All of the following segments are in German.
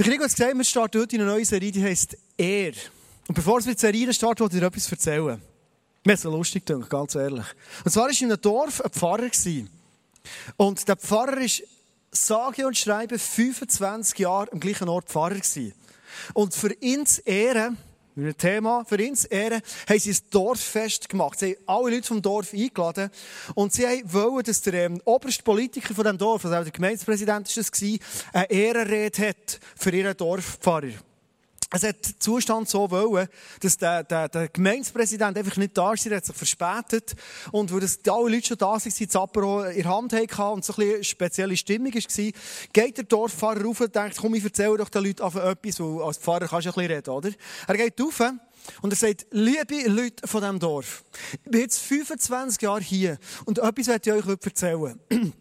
Der Krieg hat gesagt, wir starten heute in eine neue Serie, die heisst Er. Und bevor wir der Serie starten, wollte ich dir etwas erzählen. Mir ist so lustig gedacht, ganz ehrlich. Und zwar war in einem Dorf ein Pfarrer. Und der Pfarrer ist sage und schreibe 25 Jahre am gleichen Ort Pfarrer. Und für ihn zu Ehren, ein Thema, für ihn zu Ehren, haben sie ein Dorffest gemacht. Sie haben alle Leute vom Dorf eingeladen. Und sie wollten, dass der ähm, oberste Politiker von diesem Dorf, also der Gemeindepräsident ist gewesen, eine Ehrenrede hat für ihren Dorfpfarrer. Es hat den Zustand so wollen, dass der, der, der Gemeindepräsident einfach nicht da ist, er hat sich verspätet. Und weil das alle Leute schon da waren, die Zapper in der Hand hatten und so ein bisschen spezielle Stimmung war, geht der Dorffahrer rauf und denkt, komm, ich erzähle doch den Leuten einfach etwas, weil als Pfarrer kannst du ein bisschen reden, oder? Er geht rauf und er sagt, liebe Leute von diesem Dorf, ich bin jetzt 25 Jahre hier und etwas möchte ich euch erzählen.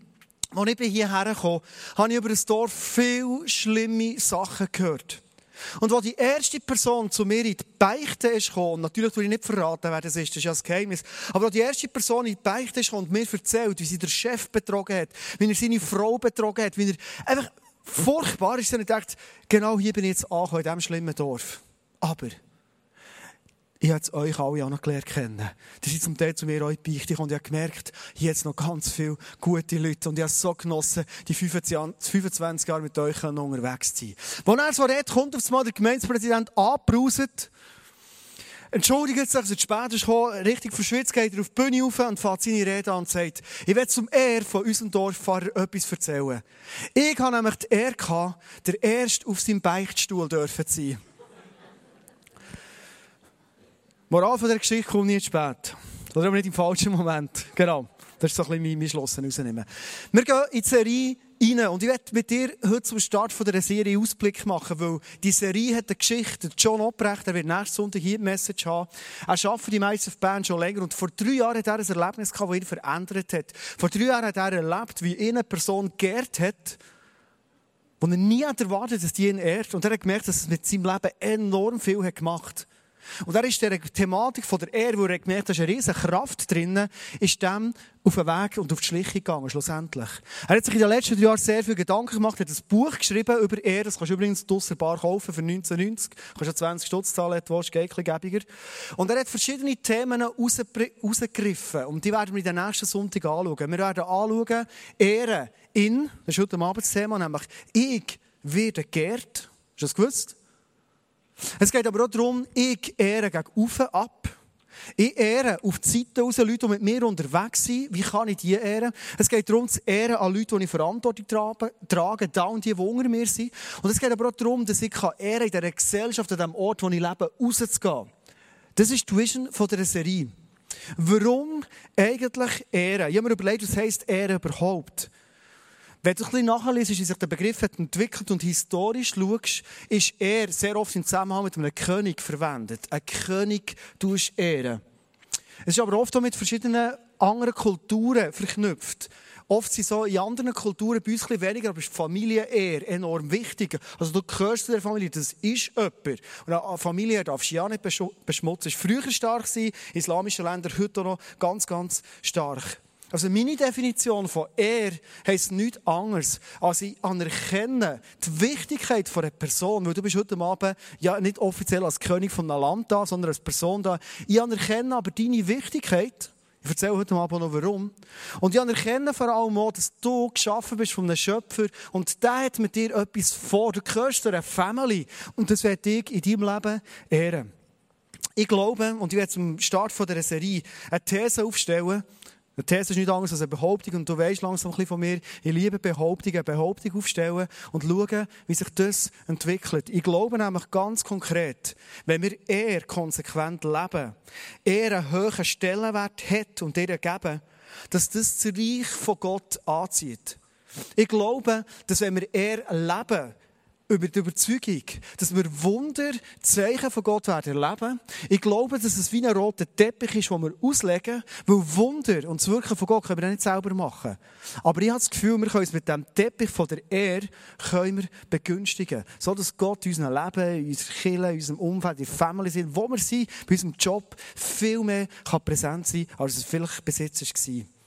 Als ich hierher kam, habe ich über das Dorf viele schlimme Sachen gehört. Und als die erste Person zu mir in die Beichte ist gekommen, natürlich will ich nicht verraten, wer das ist, das ist ja das Geheimnis, aber als die erste Person in die Beichte gekommen und mir erzählt, wie sie der Chef betrogen hat, wie er seine Frau betrogen hat, wie er einfach furchtbar ist, dann gedacht, genau hier bin ich jetzt angekommen, in diesem schlimmen Dorf. Aber ich habe euch alle auch noch gelernt kennen. Die sind zum Teil zu mir auch beichtig und ich habe gemerkt, hier hat noch ganz viele gute Leute und ich habe es so genossen, die 25 Jahre mit euch unterwegs zu sein. Als er so redet, kommt auf einmal der Gemeindepräsident angebrauset, entschuldigt sich, dass er zu spät ist gekommen, richtig verschwitzt, geht er auf die Bühne rauf und fährt seine Rede an und sagt, ich werde zum Ehr von unserem Dorffahrer etwas erzählen. Ich habe nämlich die Ehre gehabt, der Erste auf seinem Beichtstuhl dürfen zu sein. Moral von der Geschichte kommt nicht spät. Oder aber nicht im falschen Moment. Genau. Das ist so ein bisschen mein, mein Schloss rausnehmen. Wir gehen in die Serie rein. Und ich werde mit dir heute zum Start von dieser Serie Ausblick machen, weil die Serie hat eine Geschichte. John Obrecht, er wird nächsten Sonntag hier die Message haben. Er arbeitet die meisten Band schon länger. Und vor drei Jahren hat er ein Erlebnis gehabt, das ihn verändert hat. Vor drei Jahren hat er erlebt, wie eine Person geehrt hat, wo er nie erwartet dass die ihn ehrt. Und er hat gemerkt, dass es mit seinem Leben enorm viel hat gemacht hat. Und er ist der Thematik von der Ehre, wo er gemerkt hat, da ist eine riesige Kraft drin, ist dem auf den Weg und auf die Schliche gegangen, schlussendlich. Er hat sich in den letzten drei Jahren sehr viel Gedanken gemacht, hat ein Buch geschrieben über Ehre, das kannst du übrigens draussen Bar kaufen für 1990, kannst du 20 Stutz zahlen, du willst, geht ein Und er hat verschiedene Themen rausgegriffen und die werden wir in den nächsten Sonntag anschauen. Wir werden anschauen, Ehre in, das ist heute ein Abendsthema, nämlich ich werde geehrt. Hast du das gewusst? Es geht aber auch darum, ich ehre gegen Ufen ab. Ich ehre auf die Seite Leute, die mit mir unterwegs sind. Wie kann ich die ehren? Es geht darum, zu ehren an Leute, die ich Verantwortung trage, da und die, die unter mir sind. Und es geht aber auch darum, dass ich ehren in dieser Gesellschaft, an dem Ort, wo ich lebe, rauszugehen. Das ist die Vision dieser Serie. Warum eigentlich Ehren? Ich habe mir überlegt, was heisst Ehren überhaupt? Wenn du ein bisschen nachliest, wie sich der Begriff entwickelt und historisch schaust, ist er sehr oft im Zusammenhang mit einem König verwendet. Ein König tust ehren. Es ist aber oft auch mit verschiedenen anderen Kulturen verknüpft. Oft sind so in anderen Kulturen bei uns ein weniger, aber ist Familie eher enorm wichtig. Also du gehörst zu der Familie, das ist jemand. Und eine Familie darfst du ja nicht beschmutzen. Es war früher stark, in islamischen Ländern heute auch noch ganz, ganz stark. Also meine Definition von er heisst nichts anderes, als ich anerkenne die Wichtigkeit von einer Person, weil du bist heute Abend ja nicht offiziell als König von einem Land da, sondern als Person da. Ich anerkenne aber deine Wichtigkeit. Ich erzähle heute Abend noch warum. Und ich anerkenne vor allem auch, dass du geschaffen bist von einem Schöpfer und der hat mit dir etwas vor. Du gehörst zu einer Family und das werde ich in deinem Leben ehren. Ich glaube, und ich werde zum Start dieser Serie eine These aufstellen, der These ist nicht anders als eine Behauptung und du weißt langsam ein bisschen von mir, ich liebe Behauptungen, Behauptung aufstellen und schauen, wie sich das entwickelt. Ich glaube nämlich ganz konkret, wenn wir eher konsequent leben, eher einen hohen Stellenwert hat und ihr geben, dass das das Reich von Gott anzieht. Ich glaube, dass wenn wir eher leben, über die Überzeugung, dass wir Wunder, Zeichen von Gott werden erleben. Ich glaube, dass es wie ein roter Teppich ist, den wir auslegen, weil Wunder und das Wirken von Gott können wir nicht selber machen. Aber ich habe das Gefühl, wir können uns mit dem Teppich von der Ehre können wir begünstigen. So dass Gott in unserem Leben, in unserer Kirche, in unserem Umfeld, in der Family sind, wo wir sind, bei unserem Job, viel mehr kann präsent sein, als es vielleicht bis jetzt war.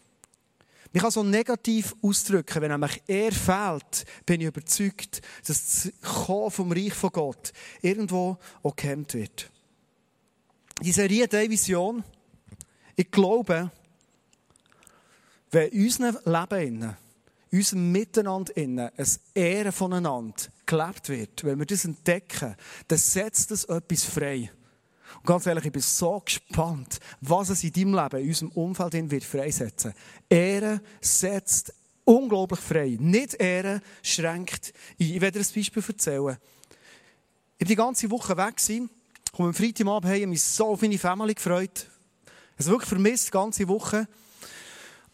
Man kann so negativ ausdrücken, wenn nämlich er fehlt, bin ich überzeugt, dass das Kommen vom Reich von Gott irgendwo auch gehemmt wird. Die Serie hat Vision. Ich glaube, wenn in unserem Leben, in unserem Miteinander, ein Ehren voneinander gelebt wird, wenn wir das entdecken, dann setzt das etwas frei. Und ganz ehrlich, ich bin so gespannt, was es in deinem Leben, in unserem Umfeld wird freisetzen. Ehre setzt unglaublich frei. Nicht Ehre schränkt ein. Ich werde dir ein Beispiel erzählen. Ich war die ganze Woche weg, komme am Freitagabend heim, mich so auf meine Familie gefreut. Es wirklich vermisst, die ganze Woche.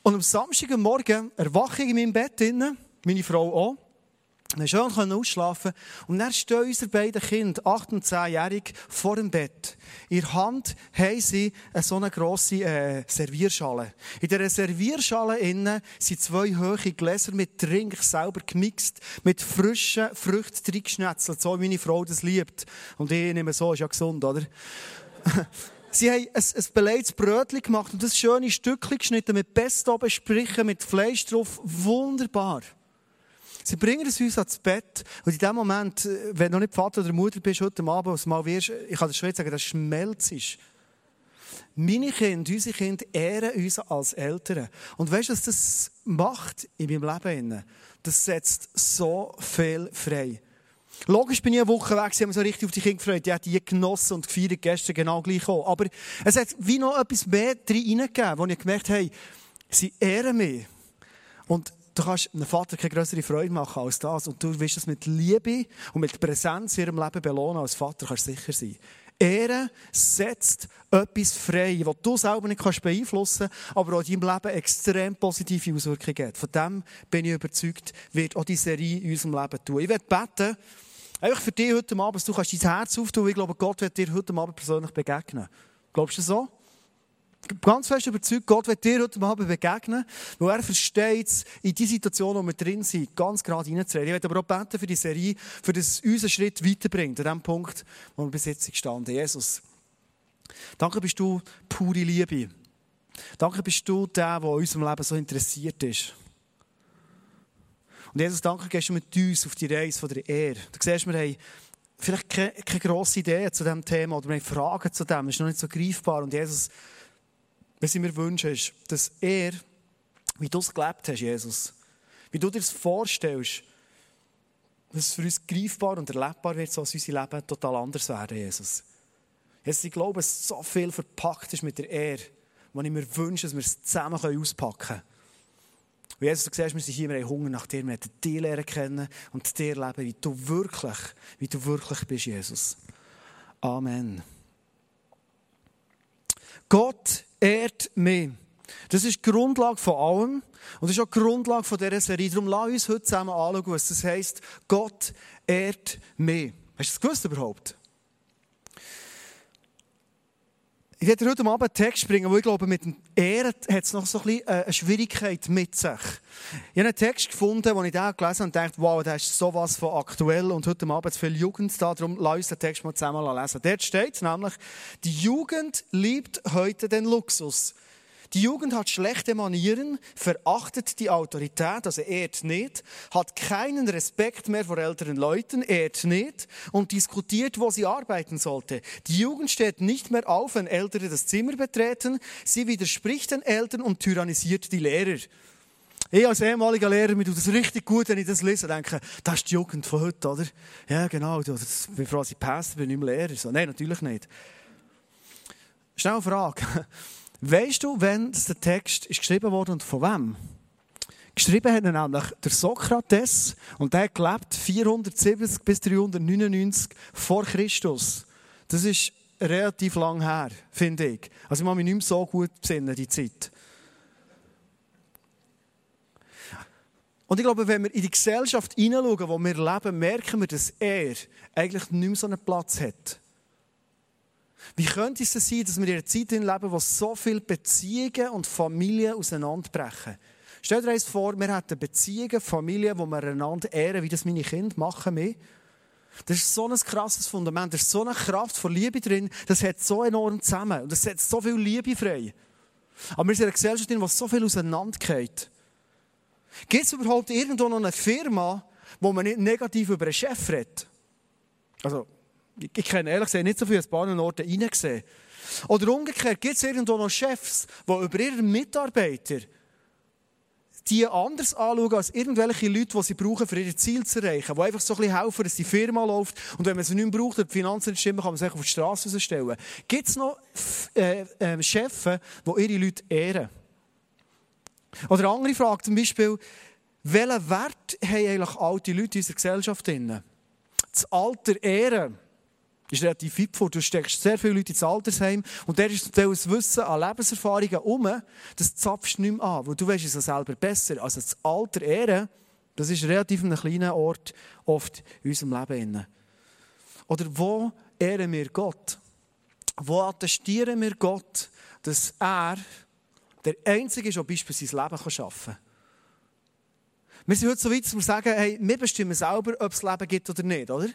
Und am Samstagmorgen erwache ich in meinem Bett, meine Frau auch. Wir schön ausschlafen und dann stehen unsere beiden Kinder, 8 und 10-jährig, vor dem Bett. In der Hand haben sie eine so eine grosse äh, Servierschale. In dieser Servierschale innen sind zwei hohe Gläser mit Trink selber gemixt, mit frischen Früchten reingeschnetzelt, so wie meine Frau das liebt. Und ich nehme so, ist ja gesund, oder? Sie haben ein, ein beleidigtes Brötchen gemacht und das schöne Stückchen geschnitten mit Pesto besprichen, mit Fleisch drauf. Wunderbar. Sie bringen es uns ans Bett. Und in dem Moment, äh, wenn du noch nicht Vater oder Mutter bist, heute Abend, was mal wirst, ich kann das jetzt sagen, das schmelzt. Meine Kinder, unsere Kinder ehren uns als Eltern. Und weißt du, was das macht in meinem Leben? Das setzt so viel frei. Logisch bin ich eine Woche weg, sie haben so richtig auf die Kinder gefreut. Die hat die genossen und gefeiert, gestern genau gleich auch. Aber es hat wie noch etwas mehr reingegeben, wo ich gemerkt habe, hey, sie ehren mich. Und Du kannst einem Vater keine größere Freude machen als das. Und du wirst es mit Liebe und mit Präsenz in ihrem Leben belohnen als Vater, kannst du sicher sein. Ehre setzt etwas frei, was du selber nicht kannst beeinflussen kannst, aber auch in deinem Leben extrem positive Auswirkungen hat. Von dem bin ich überzeugt, wird auch die Serie in unserem Leben tun. Ich werde beten, einfach für dich heute Abend, dass du kannst dein Herz auftun. Ich glaube, Gott wird dir heute Abend persönlich begegnen. Glaubst du so? Ganz fest überzeugt, Gott wird dir heute Abend begegnen, weil er versteht in die Situation, wo wir drin sind, ganz gerade reinzureden. Ich werde aber auch beten für die Serie, für das es unseren Schritt weiterbringt, an dem Punkt, wo wir bis jetzt gestanden Jesus, danke bist du pure Liebe. Danke bist du der, der in unserem Leben so interessiert ist. Und Jesus, danke, gehst du mit uns auf die Reise von der Ehre. Du siehst, wir haben vielleicht keine, keine grosse Idee zu diesem Thema oder wir haben Fragen zu dem, es ist noch nicht so greifbar. Und Jesus, was ich mir wünsche, ist, dass er, wie du es gelebt hast, Jesus, wie du dir das vorstellst, dass es für uns greifbar und erlebbar wird, so dass unser Leben total anders werden, Jesus. Jesus, ich glaube, dass so viel verpackt ist mit der Ehre, wo ich mir wünsche, dass wir es zusammen auspacken können. Und Jesus, du siehst, wir sind hier, wir haben Hunger nach dir, wir möchten dich lernen kennen und dir leben, wie du wirklich, wie du wirklich bist, Jesus. Amen. Gott ehrt mich. Das ist die Grundlage von allem. Und das ist auch die Grundlage von dieser Serie. Darum lass uns heute zusammen anschauen, was das heisst. Gott ehrt mich. Hast du das gewusst überhaupt? Ich werde heute Abend einen Text bringen, wo ich glaube, mit dem Ehren hat es noch so ein bisschen äh, eine Schwierigkeit mit sich. Ich habe einen Text gefunden, den ich da gelesen habe und dachte, wow, das ist sowas von aktuell und heute Abend viel Jugend da, darum lass uns den Text mal zusammen lesen. Dort steht nämlich, die Jugend liebt heute den Luxus. Die Jugend hat schlechte Manieren, verachtet die Autorität, also ehrt nicht, hat keinen Respekt mehr vor älteren Leuten, ehrt nicht und diskutiert, wo sie arbeiten sollte. Die Jugend steht nicht mehr auf, wenn Ältere das Zimmer betreten. Sie widerspricht den Eltern und tyrannisiert die Lehrer. Ich als ehemaliger Lehrer, mir tut das richtig gut, wenn ich das lese, denke, das ist die Jugend von heute, oder? Ja, genau, das, ich bin froh, dass ich Pastor bin, nicht mehr Lehrer. So, nein, natürlich nicht. Schnell eine Frage. Weißt du, wenn der Text ist geschrieben wurde und von wem? Geschrieben hat er nämlich der Sokrates und der gelebt 470 bis 399 vor Christus. Das ist relativ lang her, finde ich. Also ich mache mich nicht mehr so gut besinnen, die Zeit. Und ich glaube, wenn wir in die Gesellschaft hineinschauen, wo wir leben, merken wir, dass er eigentlich nicht mehr so einen Platz hat. Wie könnte es sein, dass wir in einer Zeit leben, wo so viele Beziehungen und Familien auseinanderbrechen? Stell dir eins vor, wir hätten Beziehungen, Familien, wo wir einander ehren, wie das meine Kinder machen. Mehr. Das ist so ein krasses Fundament, da ist so eine Kraft von Liebe drin, das hat so enorm zusammen und das setzt so viel Liebe frei. Aber wir sind in einer Gesellschaft, in der so viel auseinandergeht. Gibt es überhaupt irgendwo noch eine Firma, wo man nicht negativ über einen Chef redet? Also, ich, kenne ehrlich gesagt nicht so viele Orte reingesehen. Oder umgekehrt, gibt es irgendwo noch Chefs, die über ihre Mitarbeiter die anders anschauen als irgendwelche Leute, die sie brauchen, für ihre Ziele zu erreichen. Die einfach so ein bisschen helfen, dass die Firma läuft. Und wenn man sie nicht mehr braucht, die Finanzen nicht stimmen, kann man sie auf die Straße rausstellen. Gibt es noch äh, äh, Chefs, die ihre Leute ehren? Oder eine andere Frage zum Beispiel, welchen Wert haben eigentlich alte Leute in unserer Gesellschaft? Das Alter ehren ist relativ weit vor. Du steckst sehr viele Leute ins Altersheim und der ist ein Wissen an Lebenserfahrungen um, das zapfst du nicht mehr an, weil du weißt es ja selber besser. Also das Alter ehren, das ist relativ ein kleiner Ort oft in unserem Leben. Oder wo ehren wir Gott? Wo attestieren wir Gott, dass er der Einzige ist, der beispielsweise sein Leben schaffen kann? Wir sind heute so weit, dass wir sagen, hey, wir bestimmen selber, ob es Leben gibt oder nicht, oder?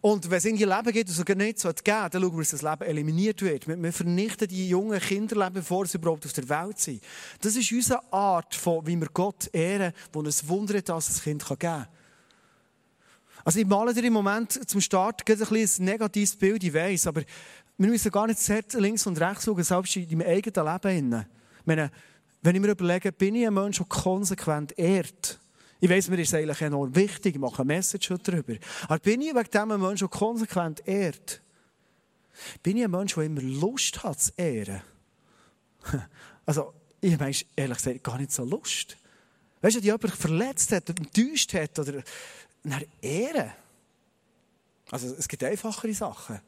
Und wenn es in ihr Leben geht es nicht so geben dann schauen wir, dass das Leben eliminiert wird. Wir vernichten die jungen Kinderleben, bevor sie überhaupt auf der Welt sind. Das ist unsere Art, von, wie wir Gott ehren, wo es wundert, dass es ein Kind geben kann. Also ich male dir im Moment zum Start ein, ein negatives Bild, ich weiss, aber wir müssen gar nicht sehr links und rechts schauen, selbst in meinem eigenen Leben. Ich meine, wenn ich mir überlege, bin ich ein Mensch, der konsequent ehrt? Ich weiss, mir ist eigentlich enorm wichtig, ich mache eine Message darüber. Aber bin ich wegen dem ein Mensch, der konsequent ehrt? Bin ich ein Mensch, der immer Lust hat zu ehren? Also, ich meine, ehrlich gesagt, gar nicht so Lust. Weißt du, die jemand verletzt hat, enttäuscht hat oder nach Ehren. Also, es gibt einfachere Sachen.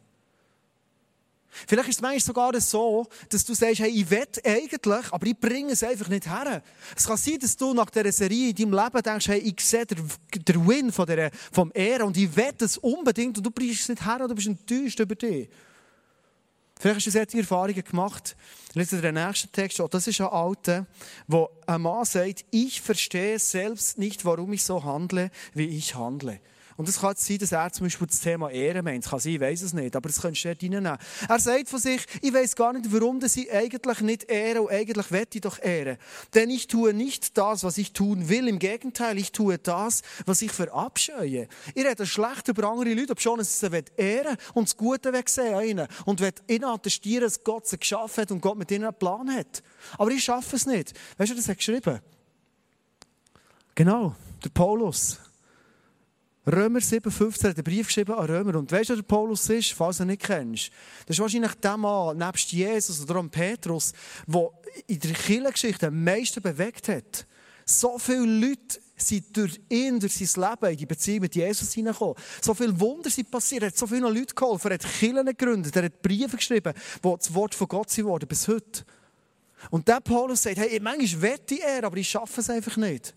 Vielleicht ist es manchmal sogar so, dass du sagst, hey, ich will eigentlich, aber ich bringe es einfach nicht her. Es kann sein, dass du nach dieser Serie in deinem Leben denkst, hey, ich sehe den, Win von der, vom Ehre und ich will es unbedingt und du bringst es nicht her und du bist enttäuscht über dich. Vielleicht hast du solche Erfahrungen gemacht. Lesen den nächsten Text. Oh, das ist ein alter, wo ein Mann sagt, ich verstehe selbst nicht, warum ich so handle, wie ich handle. Und es kann sein, dass er zum Beispiel das Thema Ehren meint. Kann sein, ich weiß es nicht, aber das könntest du dort reinnehmen. Er sagt von sich, ich weiß gar nicht, warum ich eigentlich nicht ehre und eigentlich wette ich doch ehren. Denn ich tue nicht das, was ich tun will. Im Gegenteil, ich tue das, was ich verabscheue. Ich rede schlecht über andere Leute, ob schon sie ehren und das Gute wegsehen an ihnen. Und ihnen attestieren, dass Gott sie geschaffen hat und Gott mit ihnen einen Plan hat. Aber ich schaffe es nicht. Weißt du, das hat geschrieben? Genau, der Paulus. Römer 7,15 hat einen Brief geschrieben an Römer. Und weißt du, wer der Paulus ist, falls du ihn nicht kennst? Das ist wahrscheinlich der Mann, nebst Jesus oder am Petrus, der in der Kirchengeschichte am meisten bewegt hat. So viele Leute sind durch ihn, durch sein Leben in die Beziehung mit Jesus hineingekommen. So viele Wunder sind passiert. Er hat so vielen Leuten geholfen. Er hat Kirchen gegründet. Er hat Briefe geschrieben, wo das Wort von Gott sind worden, bis heute. Und der Paulus sagt, hey, manchmal wette er, aber ich schaffe es einfach nicht.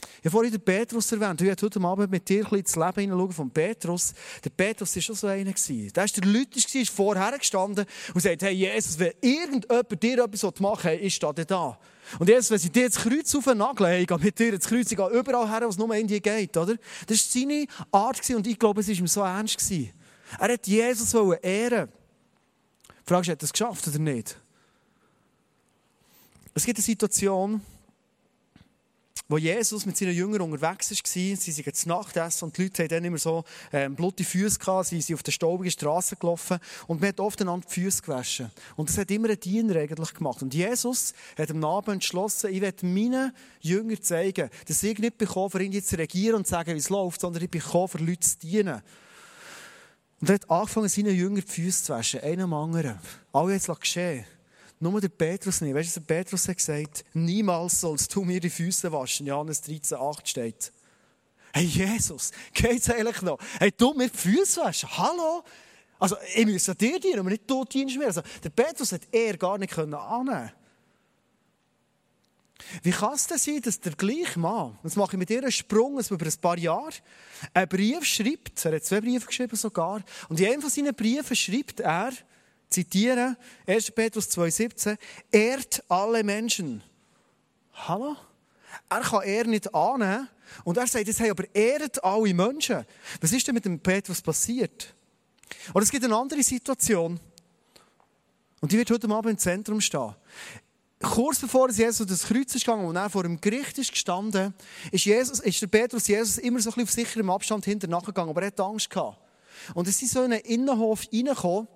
Ich habe vorhin den Petrus erwähnt. Ich werde heute Abend mit dir ins Leben hineinschauen von Petrus. Der Petrus war schon so einer. Der war der Lütisch, ist vorher gestanden und sagt, hey Jesus, wenn irgendjemand dir etwas machen will, ist da da. Und Jesus, wenn sie dir das Kreuz auf den Nagel hey, ich gehe mit dir ins Kreuz, ich gehe überall her, wo es nur in dir geht, oder? Das war seine Art und ich glaube, es war ihm so ernst. Er hat Jesus ehren Die Frage ist, hat er es geschafft oder nicht? Es gibt eine Situation, wo Jesus mit seinen Jüngern unterwegs war, sie sind zu Nacht essen und die Leute haben dann immer so ähm, blutige Füße gehabt, sie sind auf der staubigen Straße gelaufen und man hat oft einander die Füße gewaschen. Und das hat immer ein Diener eigentlich gemacht. Und Jesus hat am Abend entschlossen, ich werde meinen Jüngern zeigen, dass ich nicht bekomme, für ihn zu regieren und zu sagen, wie es läuft, sondern ich bekomme, für Leute zu dienen. Und er hat angefangen, seinen Jüngern die Füße zu waschen, einem am anderen. Alle jetzt geschehen. Nur der Petrus nicht. Weißt du, der Petrus hat gesagt? Niemals sollst du mir die Füße waschen. Johannes 13, 8 steht. Hey, Jesus, geht's eigentlich noch? Hey, du mir die Füße waschen? Hallo? Also, ich muss dir dienen, aber nicht du dienst mir. Also, der Petrus hat er gar nicht annehmen Wie kann es denn sein, dass der gleiche Mann, jetzt mache ich mit dir einen Sprung, über ein paar Jahre, einen Brief schreibt, er hat zwei Briefe geschrieben sogar, und in einem von seinen Briefen schreibt er, zitiere 1. Petrus 2,17, ehrt alle Menschen. Hallo? Er kann er nicht annehmen. Und er sagt jetzt, hey, aber ehrt alle Menschen. Was ist denn mit dem Petrus passiert? Oder es gibt eine andere Situation. Und die wird heute Abend im Zentrum stehen. kurz bevor Jesus das Kreuz ist gegangen und er vor dem Gericht ist gestanden, ist, Jesus, ist der Petrus Jesus immer so ein bisschen auf sicherem Abstand hinter nachgegangen, aber er hatte Angst gehabt. Und es ist so in einen Innenhof reingekommen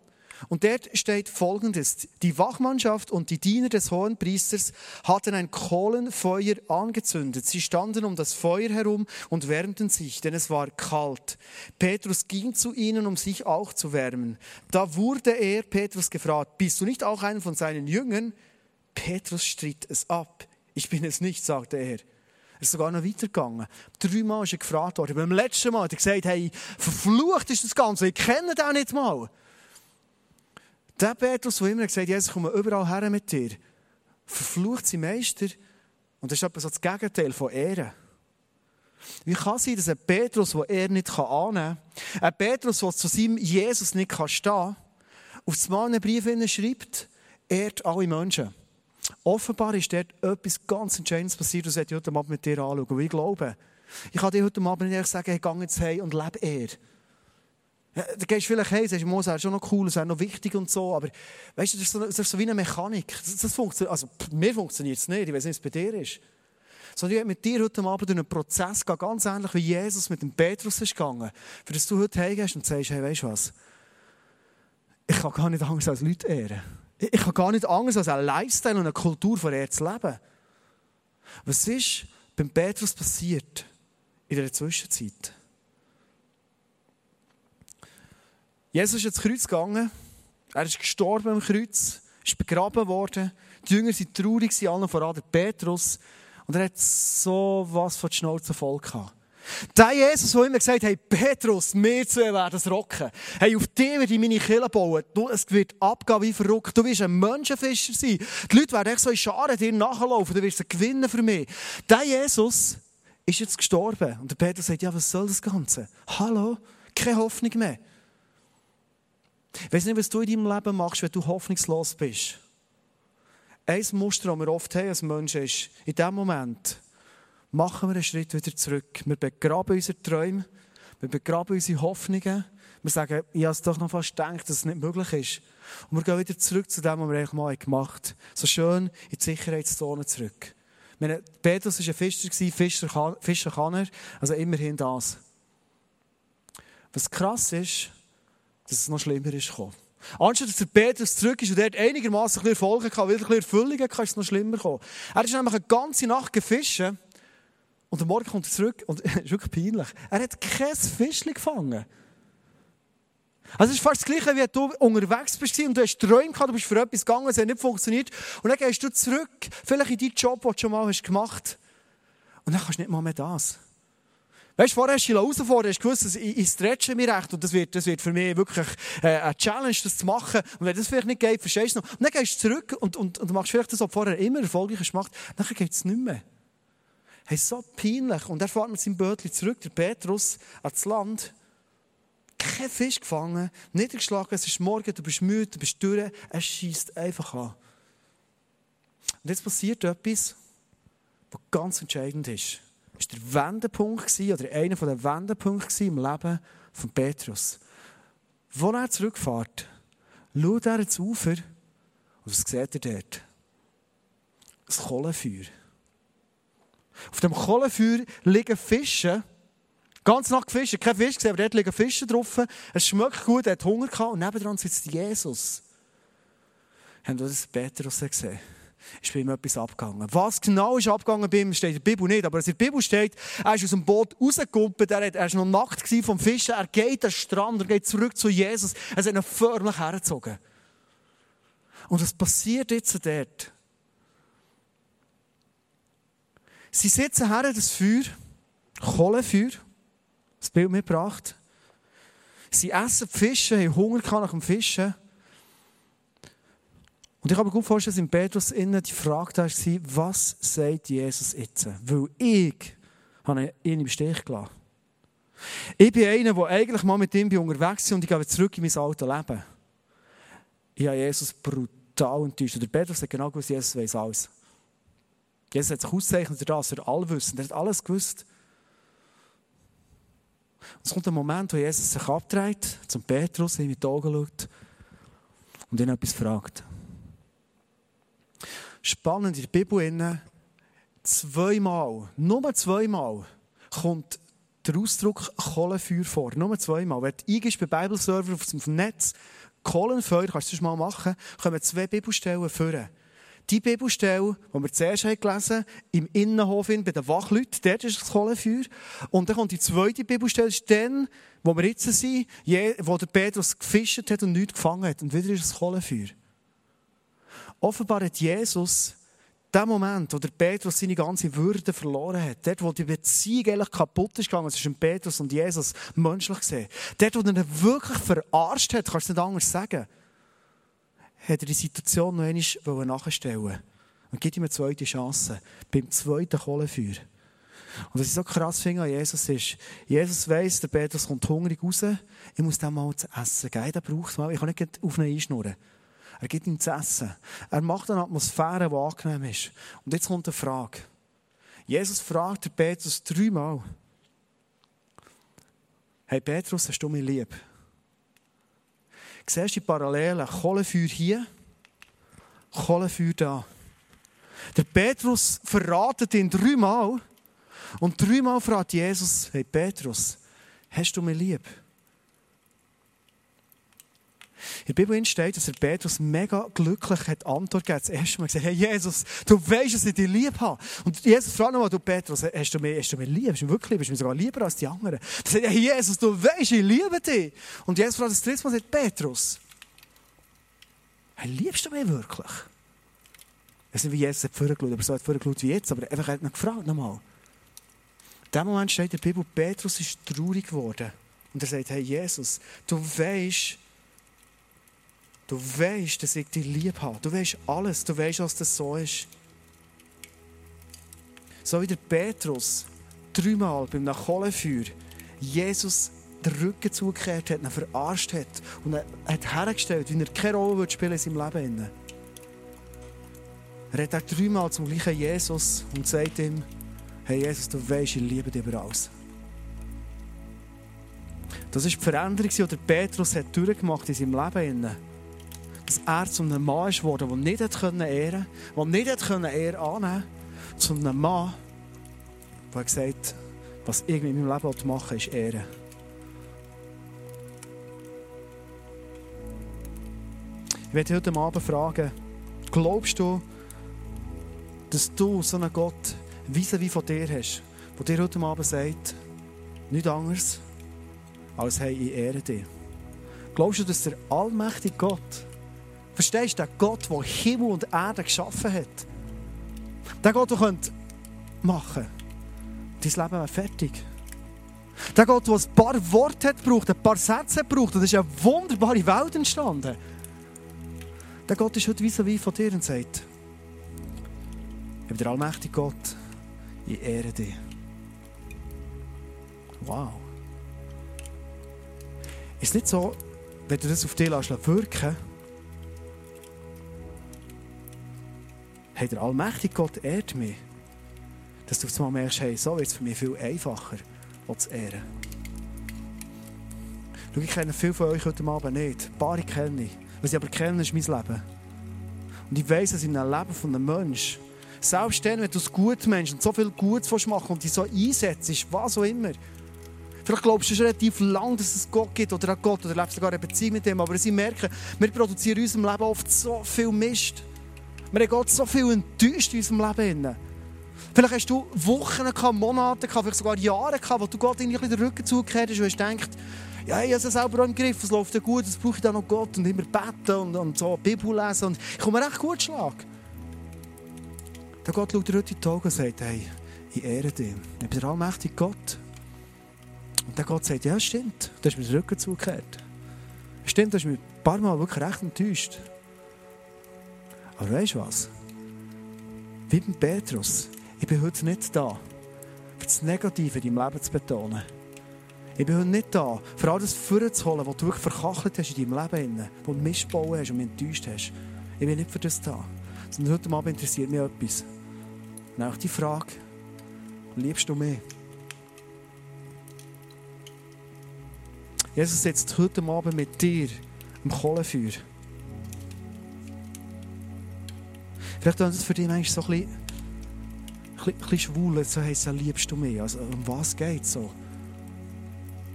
und dort steht Folgendes. Die Wachmannschaft und die Diener des hohen Priesters hatten ein Kohlenfeuer angezündet. Sie standen um das Feuer herum und wärmten sich, denn es war kalt. Petrus ging zu ihnen, um sich auch zu wärmen. Da wurde er, Petrus, gefragt, bist du nicht auch einer von seinen Jüngern? Petrus stritt es ab. Ich bin es nicht, sagte er. Er ist sogar noch weitergegangen. Dreimal ist er gefragt worden. Beim letzten Mal hat er gesagt, hey, verflucht ist das Ganze, ich kenne den nicht mal. Der Petrus, der immer gesagt hat, Jesus, komme überall her mit dir, verflucht sein Meister. Und das ist etwas das Gegenteil von Ehre. Wie kann es sein, dass ein Petrus, den er nicht annehmen kann, ein Petrus, der zu seinem Jesus nicht stehen kann, auf das Mal einen Brief schreibt, ehrt alle Menschen. Offenbar ist dort etwas ganz Entscheidendes passiert, das ich heute Abend mit dir anschauen. Und ich glaube, ich kann dir heute Abend nicht sagen, hey, geh jetzt heim und lebe er. Da gehst du vielleicht hey, sagst, Mose, das ist schon noch cool, das ist noch wichtig und so, aber weißt du, das ist so, das ist so wie eine Mechanik. Das, das funktioniert, also mir funktioniert es nicht, ich weiß nicht, was es bei dir ist. Sondern ich werde mit dir heute Abend durch einen Prozess gehen, ganz ähnlich wie Jesus mit dem Petrus ist gegangen, für das du heute heimgehst und sagst, hey, weißt du was, ich kann gar nicht Angst als Leute ehren. Ich habe gar nicht Angst, als einen Lifestyle und eine Kultur von er zu leben. Was ist beim Petrus passiert in der Zwischenzeit? Jesus ist ins Kreuz gegangen. Er ist gestorben am Kreuz, ist begraben worden. Die Jünger sind traurig, sie allen voran der Petrus. Und er hat so was von der Schnauze voll gehabt. Der Jesus, der immer gesagt hat, Petrus, wir zwei werden es rocken. Hey, auf dich werde ich meine Kille bauen. Du, es wird abgehen wie verrückt. Du wirst ein Menschenfischer sein. Die Leute werden echt so in Scharen dir nachlaufen. Du wirst sie gewinnen für mich. Der Jesus ist jetzt gestorben. Und der Petrus sagt, ja, was soll das Ganze? Hallo? Keine Hoffnung mehr. Ich weiß nicht, was du in deinem Leben machst, wenn du hoffnungslos bist. Ein Muster, das wir oft haben als Menschen, ist, in dem Moment, machen wir einen Schritt wieder zurück. Wir begraben unsere Träume, wir begraben unsere Hoffnungen. Wir sagen, ich habe es doch noch fast gedacht, dass es nicht möglich ist. Und wir gehen wieder zurück zu dem, was wir eigentlich mal gemacht haben. So schön in die Sicherheitszone zurück. Meine, Petrus war ein Fischer, Fischer Fischer kann er, also immerhin das. Was krass ist, dass es noch schlimmer ist gekommen. Anstatt dass der Petrus zurück ist und dort einigermaßen Erfolg hatte, wieder ein bisschen Erfüllung hatte, ist es noch schlimmer gekommen. Er ist nämlich eine ganze Nacht gefischt und am Morgen kommt er zurück und es ist wirklich peinlich. Er hat kein Fischchen gefangen. Also es ist fast das Gleiche, wie du unterwegs bist und du hast Träume gehabt, du bist für etwas gegangen, es hat nicht funktioniert. Und dann gehst du zurück, vielleicht in deinen Job, den du schon mal gemacht hast. Und dann kannst du nicht mal mehr das. Weißt du, vorher hast du herausgefordert, hast gewusst, ich, ich stretche mich recht und das wird, das wird für mich wirklich äh, eine Challenge, das zu machen. Und wenn das vielleicht nicht geht, verstehst du noch. Und dann gehst du zurück und, und, und machst vielleicht das, was du vorher immer erfolgreich hast gemacht. Dann geht es nicht mehr. Hey, so peinlich. Und er fährt mit seinem Bötchen zurück, der Petrus, ans Land. Kein Fisch gefangen, niedergeschlagen, es ist morgen, du bist müde, du bist durch, er schießt einfach an. Und jetzt passiert etwas, was ganz entscheidend ist. War der Wendepunkt, oder einer der Wendepunkte im Leben von Petrus. Wo er zurückfährt, schaut er ins Ufer und was sieht er dort? Das Kohlenfeuer. Auf dem Kohlenfeuer liegen Fische. Ganz nach Fische. Kein Fisch gesehen, aber dort liegen Fische drauf. Es schmeckt gut, er hat Hunger gehabt und nebenan sitzt Jesus. Haben wir das Petrus gesehen? Ist bei ihm etwas abgegangen. Was genau ist abgegangen bei ihm, steht in der Bibel nicht. Aber in der Bibel steht, er ist aus dem Boot rausgekommen, er war noch nackt vom Fischen, er geht an den Strand, er geht zurück zu Jesus. Er ist ihn förmlich hergezogen. Und was passiert jetzt dort? Sie sitzen her, das Feuer, Kohlenfeuer, das Bild mitgebracht. Sie essen Fische, haben Hunger nach dem Fischen. Und ich habe mir gut vorstellen, dass in Petrus innen die Frage war, was sagt Jesus jetzt? Weil ich habe ihn im Stich gelassen. Ich bin einer, der eigentlich mal mit ihm unterwegs ist und ich gehe zurück in mein altes Leben. Ich habe Jesus brutal enttäuscht. Und der Petrus hat genau gewusst, Jesus weiß alles. Jesus hat sich ausgezeichnet dass er allwissend, er hat alles gewusst. Und es kommt ein Moment, wo Jesus sich abdreht, zum Petrus, ihm in die Augen schaut und ihn etwas fragt. Spannend in der Bibel, zweimal, nur zweimal, kommt der Ausdruck Kohlenfeuer vor. Nur zweimal. Wenn du eingibst bei Bibleserver auf dem Netz, Kohlenfeuer, kannst du das mal machen, kommen zwei Bibelstellen vor. Die Bibelstelle, die wir zuerst haben gelesen im Innenhof bei den Wachleuten, dort ist das Kohlenfeuer. Und dann kommt die zweite Bibelstelle, ist dann, wo wir jetzt sind, wo der Petrus gefischt hat und nichts gefangen hat. Und wieder ist das Kohlenfeuer. Offenbar hat Jesus der Moment, wo der Petrus seine ganze Würde verloren hat, dort, wo die Beziehung eigentlich kaputt ist gegangen zwischen Petrus und Jesus, menschlich gesehen, dort, wo er ihn wirklich verarscht hat, kannst du nicht anders sagen, hat er die Situation noch einmal nachstellen. Und gibt ihm eine zweite Chance, beim zweiten Kohlenfeuer. Und was ich so krass finde an Jesus ist, Jesus weiss, der Petrus kommt hungrig raus, ich muss dem mal zu essen geben, der braucht mal, ich kann nicht auf ihn einschnurren. Er gibt ihm zu essen. Er macht eine Atmosphäre, die angenehm ist. Und jetzt kommt eine Frage. Jesus fragt den Petrus dreimal. Hey Petrus, hast du mich lieb? Siehst du die Parallelen? Kohlenfeuer hier, Kohlenfeuer da. Der Petrus verratet ihn dreimal. Und dreimal fragt Jesus, hey Petrus, hast du mich lieb? In der Bibel steht, dass er Petrus mega glücklich hat Antwort gegeben. Das erste Mal gesagt, hey Jesus, du weißt, dass ich dich lieb habe. Und Jesus fragt nochmal, du Petrus, hast du mich, hast du mich lieb? Bist du mich wirklich lieb? Bist du mich sogar lieber als die anderen? Er sagt, hey Jesus, du weißt, ich liebe dich. Und Jesus fragt das dritte Mal, sagt Petrus, hey, liebst du mich wirklich? Ich weiß nicht, wie Jesus hat vorgeschaut, aber so hat vorgeschaut wie jetzt, aber einfach hat ihn gefragt nochmal. In dem Moment steht in der Bibel, Petrus ist traurig geworden. Und er sagt, hey Jesus, du weißt, Du weißt, dass ich dich lieb habe. Du weißt alles. Du weißt, was das so ist. So wie der Petrus dreimal beim Kohlenfeuer Jesus den Rücken zugekehrt hat, ihn verarscht hat und er hat hergestellt, wie er keine Rolle spielen in seinem Leben. Er hat auch dreimal zum gleichen Jesus und sagt ihm, hey Jesus, du weißt, ich liebe dich über alles. Das ist die Veränderung, die Petrus hat durchgemacht in seinem Leben dass er zu einem Mann ist geworden, der nicht hat ehren konnte, der nicht hat Ehre annehmen konnte, zu einem Mann, der gesagt was ich mit meinem Leben machen will, ist Ehre. Ich werde heute Abend fragen, glaubst du, dass du so einen Gott wie von dir hast, der dir heute Abend sagt, nichts anderes, als hey, ich ehre dich. Glaubst du, dass der allmächtige Gott Verstehst du, der Gott, der Himmel und Erde geschaffen hat, der Gott, der könnte machen dein Leben wäre fertig. Der Gott, der ein paar Worte hat gebraucht, ein paar Sätze hat gebraucht, und es ist eine wunderbare Welt entstanden. Der Gott ist heute wie von dir und sagt, ich bin der allmächtige Gott, ich ehre dich. Wow. Ist nicht so, wenn du das auf dich wirken lässt, hey, der allmächtige Gott ehrt mich. Dass du mal merkst, hey, so wird es für mich viel einfacher, auch zu ehren. Schau, ich kenne viele von euch heute Abend nicht. Ein paar kenne ich. Was ich aber kenne, ist mein Leben. Und ich weiss, dass in einem Leben von einem Menschen, selbst dann, wenn du es gut meinst und so viel Gutes machen und dich so einsetzt, was auch immer, Vielleicht glaubst du schon relativ lange, dass es Gott gibt oder an Gott oder lebst sogar eine Beziehung mit ihm. Aber sie merken, wir produzieren in unserem Leben oft so viel Mist. Wir haben Gott so viel enttäuscht in unserem Leben. Vielleicht hast du Wochen, gehabt, Monate, gehabt, vielleicht sogar Jahre gehabt, wo du Gott irgendwie den Rücken zugekehrt hast und hast gedacht, ja, ich habe es selber im Griff, es läuft ja gut, jetzt brauche ich dann noch Gott und immer beten und, und so Bibel lesen und ich komme recht gut schlag. Der Gott schaut dir heute in die Augen und sagt, hey, ich ehre dich. Ich bin der allmächtige Gott. Und der Gott sagt, ja, stimmt, du hast mir den Rücken zugekehrt. Stimmt, du hast mich ein paar Mal wirklich recht enttäuscht. Aber weißt du was? Wie beim Petrus, ich bin heute nicht da, für das Negative in deinem Leben zu betonen. Ich bin heute nicht da, für all das vorzuholen, was du wirklich verkachelt hast in deinem Leben, wo du Mist gebaut hast und mich enttäuscht hast. Ich bin nicht für das da. Sondern heute Abend interessiert mich etwas. Auch die Frage, liebst du mich? Jesus sitzt heute Abend mit dir im Kohlenfeuer. Vielleicht ist das für dich manchmal so ein bisschen, ein bisschen schwul, so heisst es, liebst du mich. Also, um was geht es so?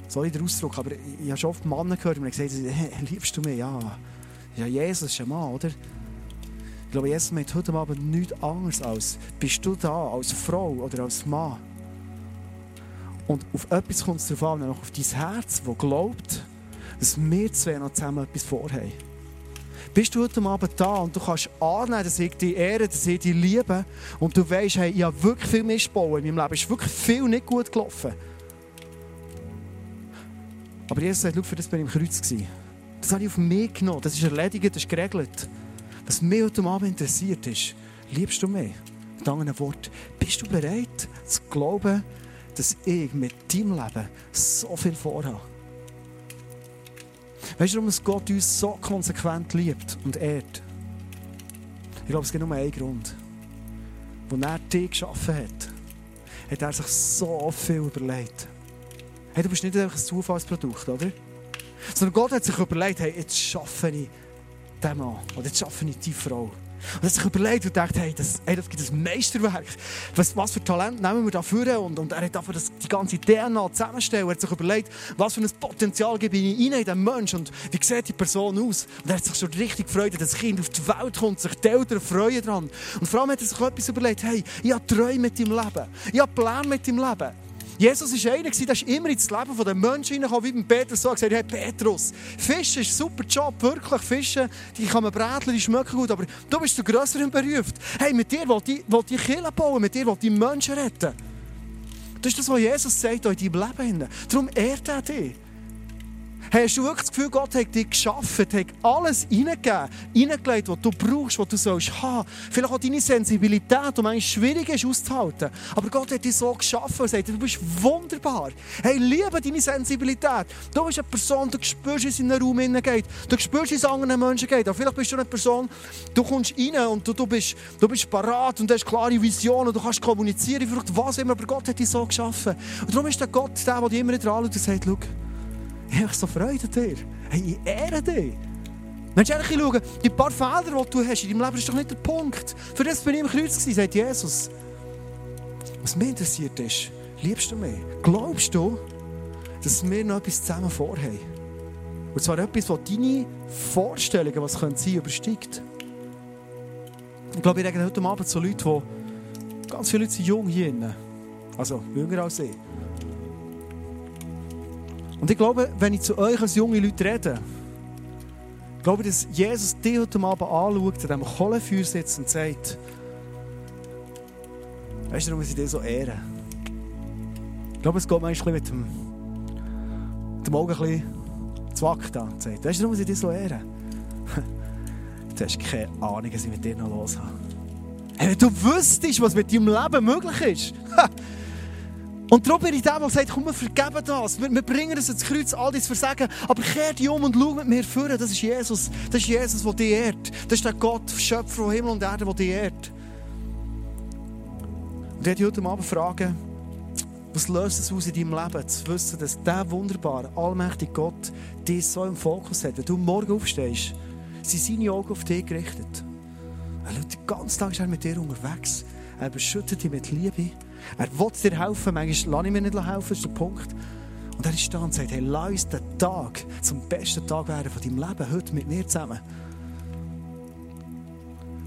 Sorry der Ausdruck, aber ich, ich habe schon oft Männer gehört, die mir gesagt haben, liebst du mich? Ja. Ja, Jesus ist ein Mann, oder? Ich glaube, Jesus meint heute Abend nichts anderes als, bist du da als Frau oder als Mann? Und auf etwas kommt es darauf an, nämlich auf dein Herz, das glaubt, dass wir zwei noch zusammen etwas vorhaben. Bist du heute Abend da und du kannst annehmen, dass ich dich ehre, dass ich dich liebe und du weißt, hey, ich habe wirklich viel missbauen in meinem Leben, ist wirklich viel nicht gut gelaufen. Aber Jesus sagt, schau, für das bin ich im Kreuz. Gewesen. Das habe ich auf mich genommen, das ist erledigt, das ist geregelt. Was mich heute Abend interessiert ist, liebst du mich? Mit anderen Worten, bist du bereit zu glauben, dass ich mit deinem Leben so viel vorhabe? Weißt du, warum Gott uns so konsequent liebt und ehrt? Ich glaube, es gibt nur einen Grund. Als er dich geschaffen hat, hat er sich so viel überlegt. Hey, du bist nicht einfach ein Zufallsprodukt, oder? Sondern Gott hat sich überlegt, hey, jetzt schaffe ich den Mann oder jetzt schaffe ich die Frau. Und er hat sich überlegt und gedacht, hey, das, hey, das gibt ein Meisterwerk. Was, was für Talent nehmen wir da vor? Und, und er hat dafür das, die ganze DNA zusammenstellen. Er hat sich überlegt, was für ein Potenzial gebe ich in diesen Menschen und wie sieht die Person aus? Und er hat sich schon richtig gefreut, dass das Kind auf die Welt kommt, sich die Eltern freuen dran. Und vor allem hat er sich etwas überlegt, hey, ich habe Träume mit deinem Leben. Ich habe Pläne mit deinem Leben. Jesus war einer, der immer ins Leben der Menschen hineingekommen, wie beim Petrus so gesagt hey Petrus, Fischen ist ein super Job, wirklich. Fischen, die kann man bräteln, die schmecken gut, aber du bist der Größere berufen. Hey, mit dir will ich, will Kirche bauen, mit dir will ich Menschen retten. Das ist das, was Jesus sagt in deinem Leben. Darum ehrt er dich. Hast du wirklich das Gefühl, Gott hat dich geschaffen, hat alles hineingegeben, hineingelegt, was du brauchst, was du sollst haben. Vielleicht auch deine Sensibilität, die manchmal schwierig ist auszuhalten. Aber Gott hat dich so geschaffen und sagt, du bist wunderbar. Hey, liebe deine Sensibilität. Du bist eine Person, du spürst, wie es in den Raum hineingeht. Du spürst, wie es anderen Menschen geht. Aber vielleicht bist du eine Person, du kommst rein und du, du bist, du bist parat und hast klare Visionen und du kannst kommunizieren, vielleicht was immer, aber Gott hat dich so geschaffen. Und darum ist der Gott der, der dich immer wieder anschaut und sagt, schau, ich habe so Freude an dir. Hey, ich ehre dich. Du ehrlich schauen, die paar Fehler, die du hast in deinem Leben, ist doch nicht der Punkt. Für das bin ich im Kreuz gewesen, sagt Jesus. Was mich interessiert ist, liebst du mich? Glaubst du, dass wir noch etwas zusammen vorhaben? Und zwar etwas, was deine Vorstellungen, was sein könnte, übersteigt. Ich glaube, ich rede heute Abend so Leute, die ganz viele Leute sind jung hier drin. Also jünger als ich. Und ich glaube, wenn ich zu euch als junge Leute rede, glaube ich, dass Jesus dich heute Abend anschaut, an diesem Kohlenfeuer sitzt und sagt, weißt du, warum ich dich so ehren? Ich glaube, es geht manchmal mit dem, mit dem Auge ein bisschen zwackt an und sagt, weißt du, warum ich dich so ehren? du hast keine Ahnung, was ich mit dir noch los habe. Hey, wenn du wüsstest, was mit deinem Leben möglich ist, Und darum bin ich der, der sagt, komm, wir vergeben das. Wir, wir bringen es ins Kreuz, all das Versagen. Aber kehr dich um und schau mit mir vor. Das ist Jesus. Das ist Jesus, der dich ehrt. Das ist der Gott, Schöpfer von Himmel und Erde, der dich ehrt. Und ich heute Abend fragen, was löst es aus in deinem Leben, zu wissen, dass dieser wunderbare, allmächtige Gott dich so im Fokus hat. Wenn du morgen aufstehst, sind seine Augen auf dich gerichtet. Er schaut den ganzen Tag mit dir unterwegs. Er beschüttet dich mit Liebe. Er will dir helfen, manchmal lasse ich mir nicht helfen, das ist der Punkt. Und er ist da und sagt, hey, lass uns den Tag zum besten Tag werden von deinem Leben, heute mit mir zusammen.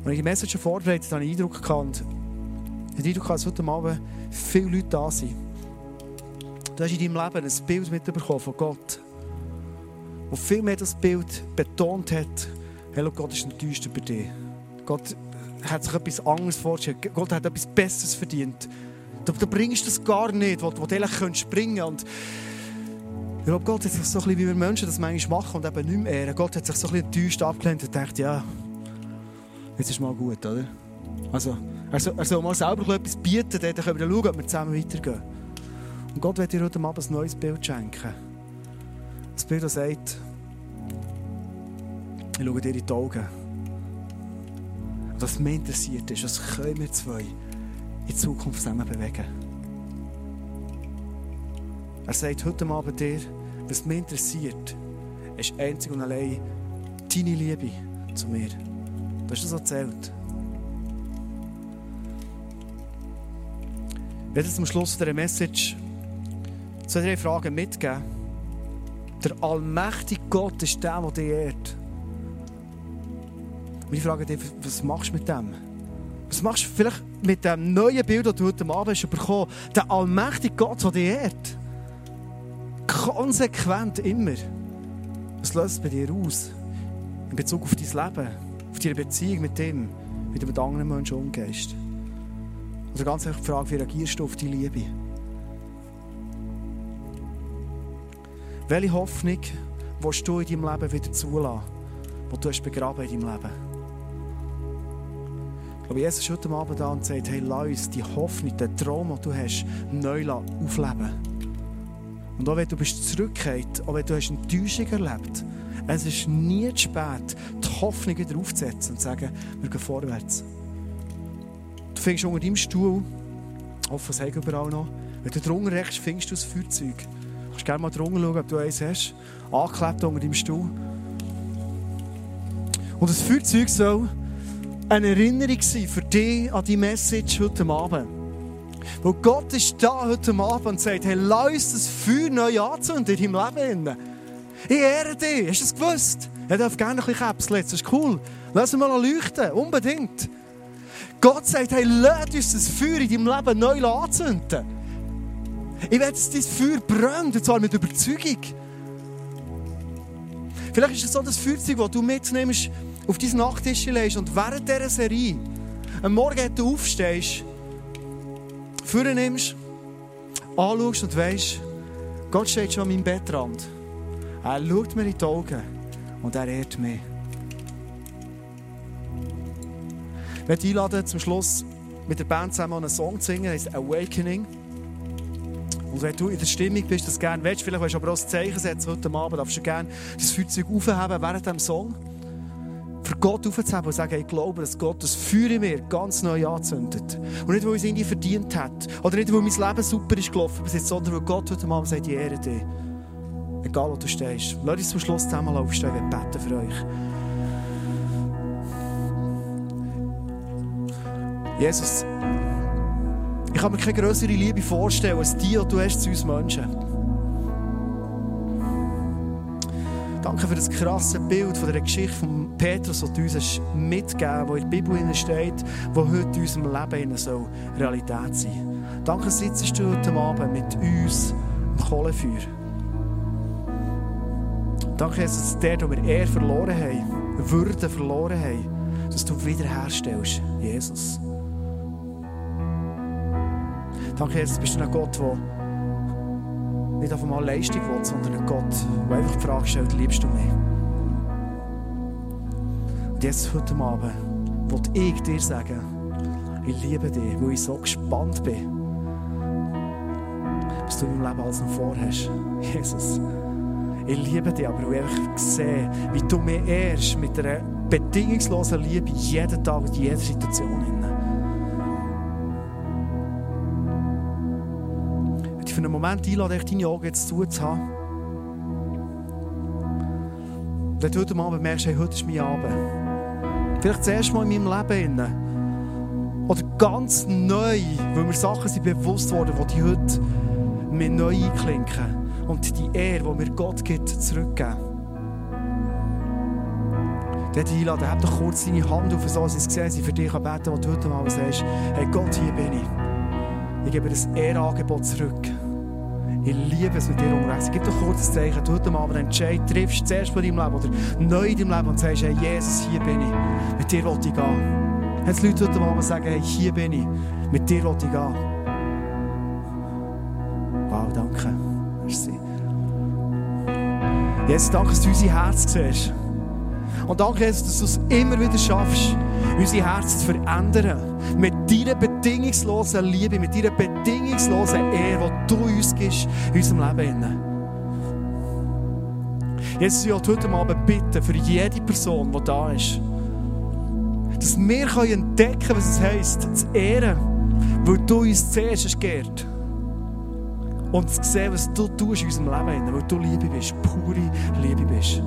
Als ich die Message vorbereitet habe, ich den Eindruck gehabt, den Eindruck dass heute Abend viele Leute da sind. Du hast in deinem Leben ein Bild mitbekommen von Gott, wo viel mehr das Bild betont hat, hey, Gott ist enttäuscht über dich. Gott hat sich etwas anderes vorgestellt. Gott hat etwas Besseres verdient. Du, du bringst das gar nicht, wo, wo du eigentlich springen könntest. ich glaube, Gott hat sich so ein bisschen, wie wir Menschen das manchmal machen und eben nicht mehr ehren. Gott hat sich so ein bisschen enttäuscht abgelehnt und gedacht, ja, jetzt ist mal gut, oder? Also, er soll, er soll mal selber etwas bieten, dann können wir schauen, ob wir zusammen weitergehen. Und Gott wird dir heute Abend ein neues Bild schenken. Ein Bild, das sagt, ich schaue dir in die Augen. Was mich interessiert ist, was können wir zwei in Zukunft zusammen bewegen. Er sagt heute Abend dir, was mich interessiert, ist einzig und allein deine Liebe zu mir. Du hast das erzählt. Ich werde zum Schluss dieser Message zwei, drei Fragen mitgeben. Der allmächtige Gott ist der, der dich ehrt. Und ich frage dich, was machst du mit dem? Was machst du vielleicht mit dem neuen Bild, das du heute Abend bekommen hast? Der allmächtige Gott, der dich ehrt. Konsequent immer. Was löst es bei dir aus? In Bezug auf dein Leben, auf deine Beziehung mit ihm, wie du mit anderen Menschen umgehst. Oder ganz einfach die Frage, wie reagierst du auf die Liebe? Welche Hoffnung willst du in deinem Leben wieder zulassen, die du hast begraben in deinem Leben? Aber Jesus ist heute Abend da und sagt, hey, lass uns die Hoffnung, den Traum, den du hast, neu aufleben. Und auch wenn du bist zurückgekehrt, auch wenn du hast Enttäuschung erlebt, es ist nie zu spät, die Hoffnung wieder aufzusetzen und zu sagen, wir gehen vorwärts. Du findest unter deinem Stuhl, hoffe, es überall noch, wenn du drunter rechts findest du das Feuerzeug. Du kannst gerne mal drunter schauen, ob du eins hast. Angeklebt unter deinem Stuhl. Und das Feuerzeug soll eine Erinnerung sein für dich an die Message heute Abend. Weil Gott ist da heute Abend und sagt, hey, lass uns das Feuer neu anzünden in deinem Leben. Ich ehre dich. Hast du es gewusst? Er darf gerne ein bisschen käpseln. Das ist cool. Lass uns mal leuchten. Unbedingt. Gott sagt, hey, lass uns das Feuer in deinem Leben neu anzünden. Ich will, dass dein Feuer brennt, und zwar mit Überzeugung. Vielleicht ist es so das Feuerzeug, das du mitnimmst, auf dein Nachttisch legst und während dieser Serie am Morgen, du aufstehst, Führer nimmst, anschaust und weisst, Gott steht schon an meinem Bettrand. Er schaut mir in die Augen und er ehrt mich. Ich möchte einladen, zum Schluss mit der Band zusammen einen Song zu singen, der heißt Awakening. Und wenn du in der Stimmung bist, das gerne willst, vielleicht willst du aber auch ein Zeichen setzen heute Abend, darfst du gerne das Feuerzeug aufheben während dem Song. Für Gott aufzuheben und sagen, ich glaube, dass Gott das Feuer in mir ganz neu anzündet. Und nicht, weil ich es irgendwie verdient hat. Oder nicht, weil mein Leben super ist gelaufen bis jetzt, sondern weil Gott heute Abend sagt, ich ehre dich. Egal, wo du stehst. Lass uns zum Schluss zusammen aufstehen, wir beten für euch. Jesus, ich kann mir keine größere Liebe vorstellen als die, die du hast zu uns Menschen. Danke für das krasse Bild von der Geschichte von Petrus, das du uns mitgegeben wo in der Bibel steht, wo heute in unserem Leben soll Realität sein soll. Danke, sitzt du heute Abend mit uns im Kohlenfeuer. Danke, Jesus, dass der, wo wir Ehre verloren haben, Würde verloren haben, dass du wiederherstellst, Jesus. Danke, Jesus, bist du ein Gott, der nicht auf einmal Leistung will, sondern ein Gott, der einfach die Frage stellt, liebst du mich? Und jetzt, heute Abend, wollte ich dir sagen, ich liebe dich, weil ich so gespannt bin, was du meinem Leben alles noch vorhast. Jesus. Ich liebe dich, aber ich einfach sehe, wie du mich ehrst mit einer bedingungslosen Liebe jeden Tag und jeder Situation. Ich dich für einen Moment einladen, deine Augen jetzt zuzuhaben. Wenn du heute Abend merkst, hey, heute ist mein Abend. Vielleicht das erste Mal in meinem Leben. Oder ganz neu, weil mir Sachen sind bewusst worden, die heute mir neu einklinken und die Ehre, die mir Gott gibt, zurückgeben. Dort einladen, heb doch kurz deine Hand auf, so dass ich es sehe, sie für dich beten wo du heute mal sagst, hey Gott, hier bin ich. Ich gebe das Ehrangebot zurück. Ich liebe es mit dir unterwegs. Gib doch kurz ein Zeichen. Du heute Abend einen Entscheid triffst, zuerst von deinem Leben oder neu in deinem Leben und sagst, hey Jesus, hier bin ich. Mit dir will ich gehen. Es Leute heute Abend sagen, hey, hier bin ich. Mit dir will ich gehen. Wow, danke. Merci. Jesus, danke, dass du unser Herz siehst. Und danke, Jesus, dass du es immer wieder schaffst, unser Herz zu verändern. Mit deiner bedingungslosen Liebe, mit deiner bedingungslosen Ehre, die du uns gibst in unserem Leben. Jesus, ich heute Abend bitten für jede Person, die da ist, dass wir entdecken können, was es heisst, zu ehren, weil du uns zuerst hast und zu sehen, was du tust in unserem Leben, weil du Liebe bist, pure Liebe bist.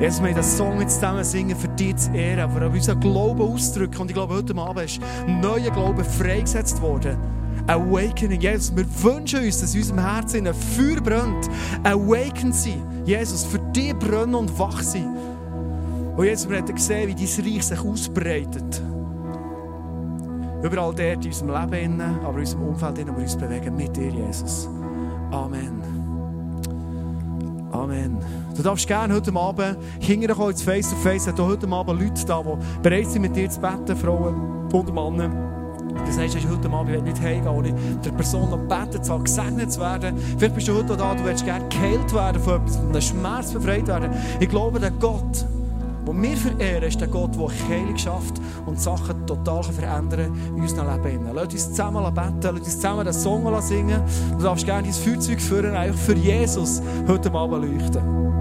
Jesus, wir diesen Song jetzt zusammen singen, für dich zu ehren, aber auch unseren Glauben ausdrücken. Und ich glaube, heute Abend ist ein neuer Glaube freigesetzt worden. Awakening. Jesus, wir wünschen uns, dass in unserem Herzen ein Feuer brennt. Awaken sein. Jesus, für dich brennen und wach sein. Und Jesus, wir haben gesehen, wie dein Reich sich ausbreitet. Überall dort in unserem Leben, aber in unserem Umfeld, wo wir uns bewegen, mit dir, Jesus. Amen. Amen. Du darfst gerne heute Abend hinterher kommen, ins Face-to-Face. Es heute Abend Leute da, die bereit sind, mit dir zu beten, Frauen und Männer. Du sagst, heute Abend, ich nicht heimgehen, ohne der Person noch beten zu gesegnet zu werden. Vielleicht bist du heute da, du willst gerne geheilt werden von etwas, von einem Schmerz befreit werden. Ich glaube, der Gott, den wir verehren, ist der Gott, der Heilung schafft und Sachen total verändern in unserem Leben. Lass uns zusammen beten, lass uns zusammen den Song singen. Du darfst gerne dein Feuerzeug führen, eigentlich für Jesus heute Abend leuchten.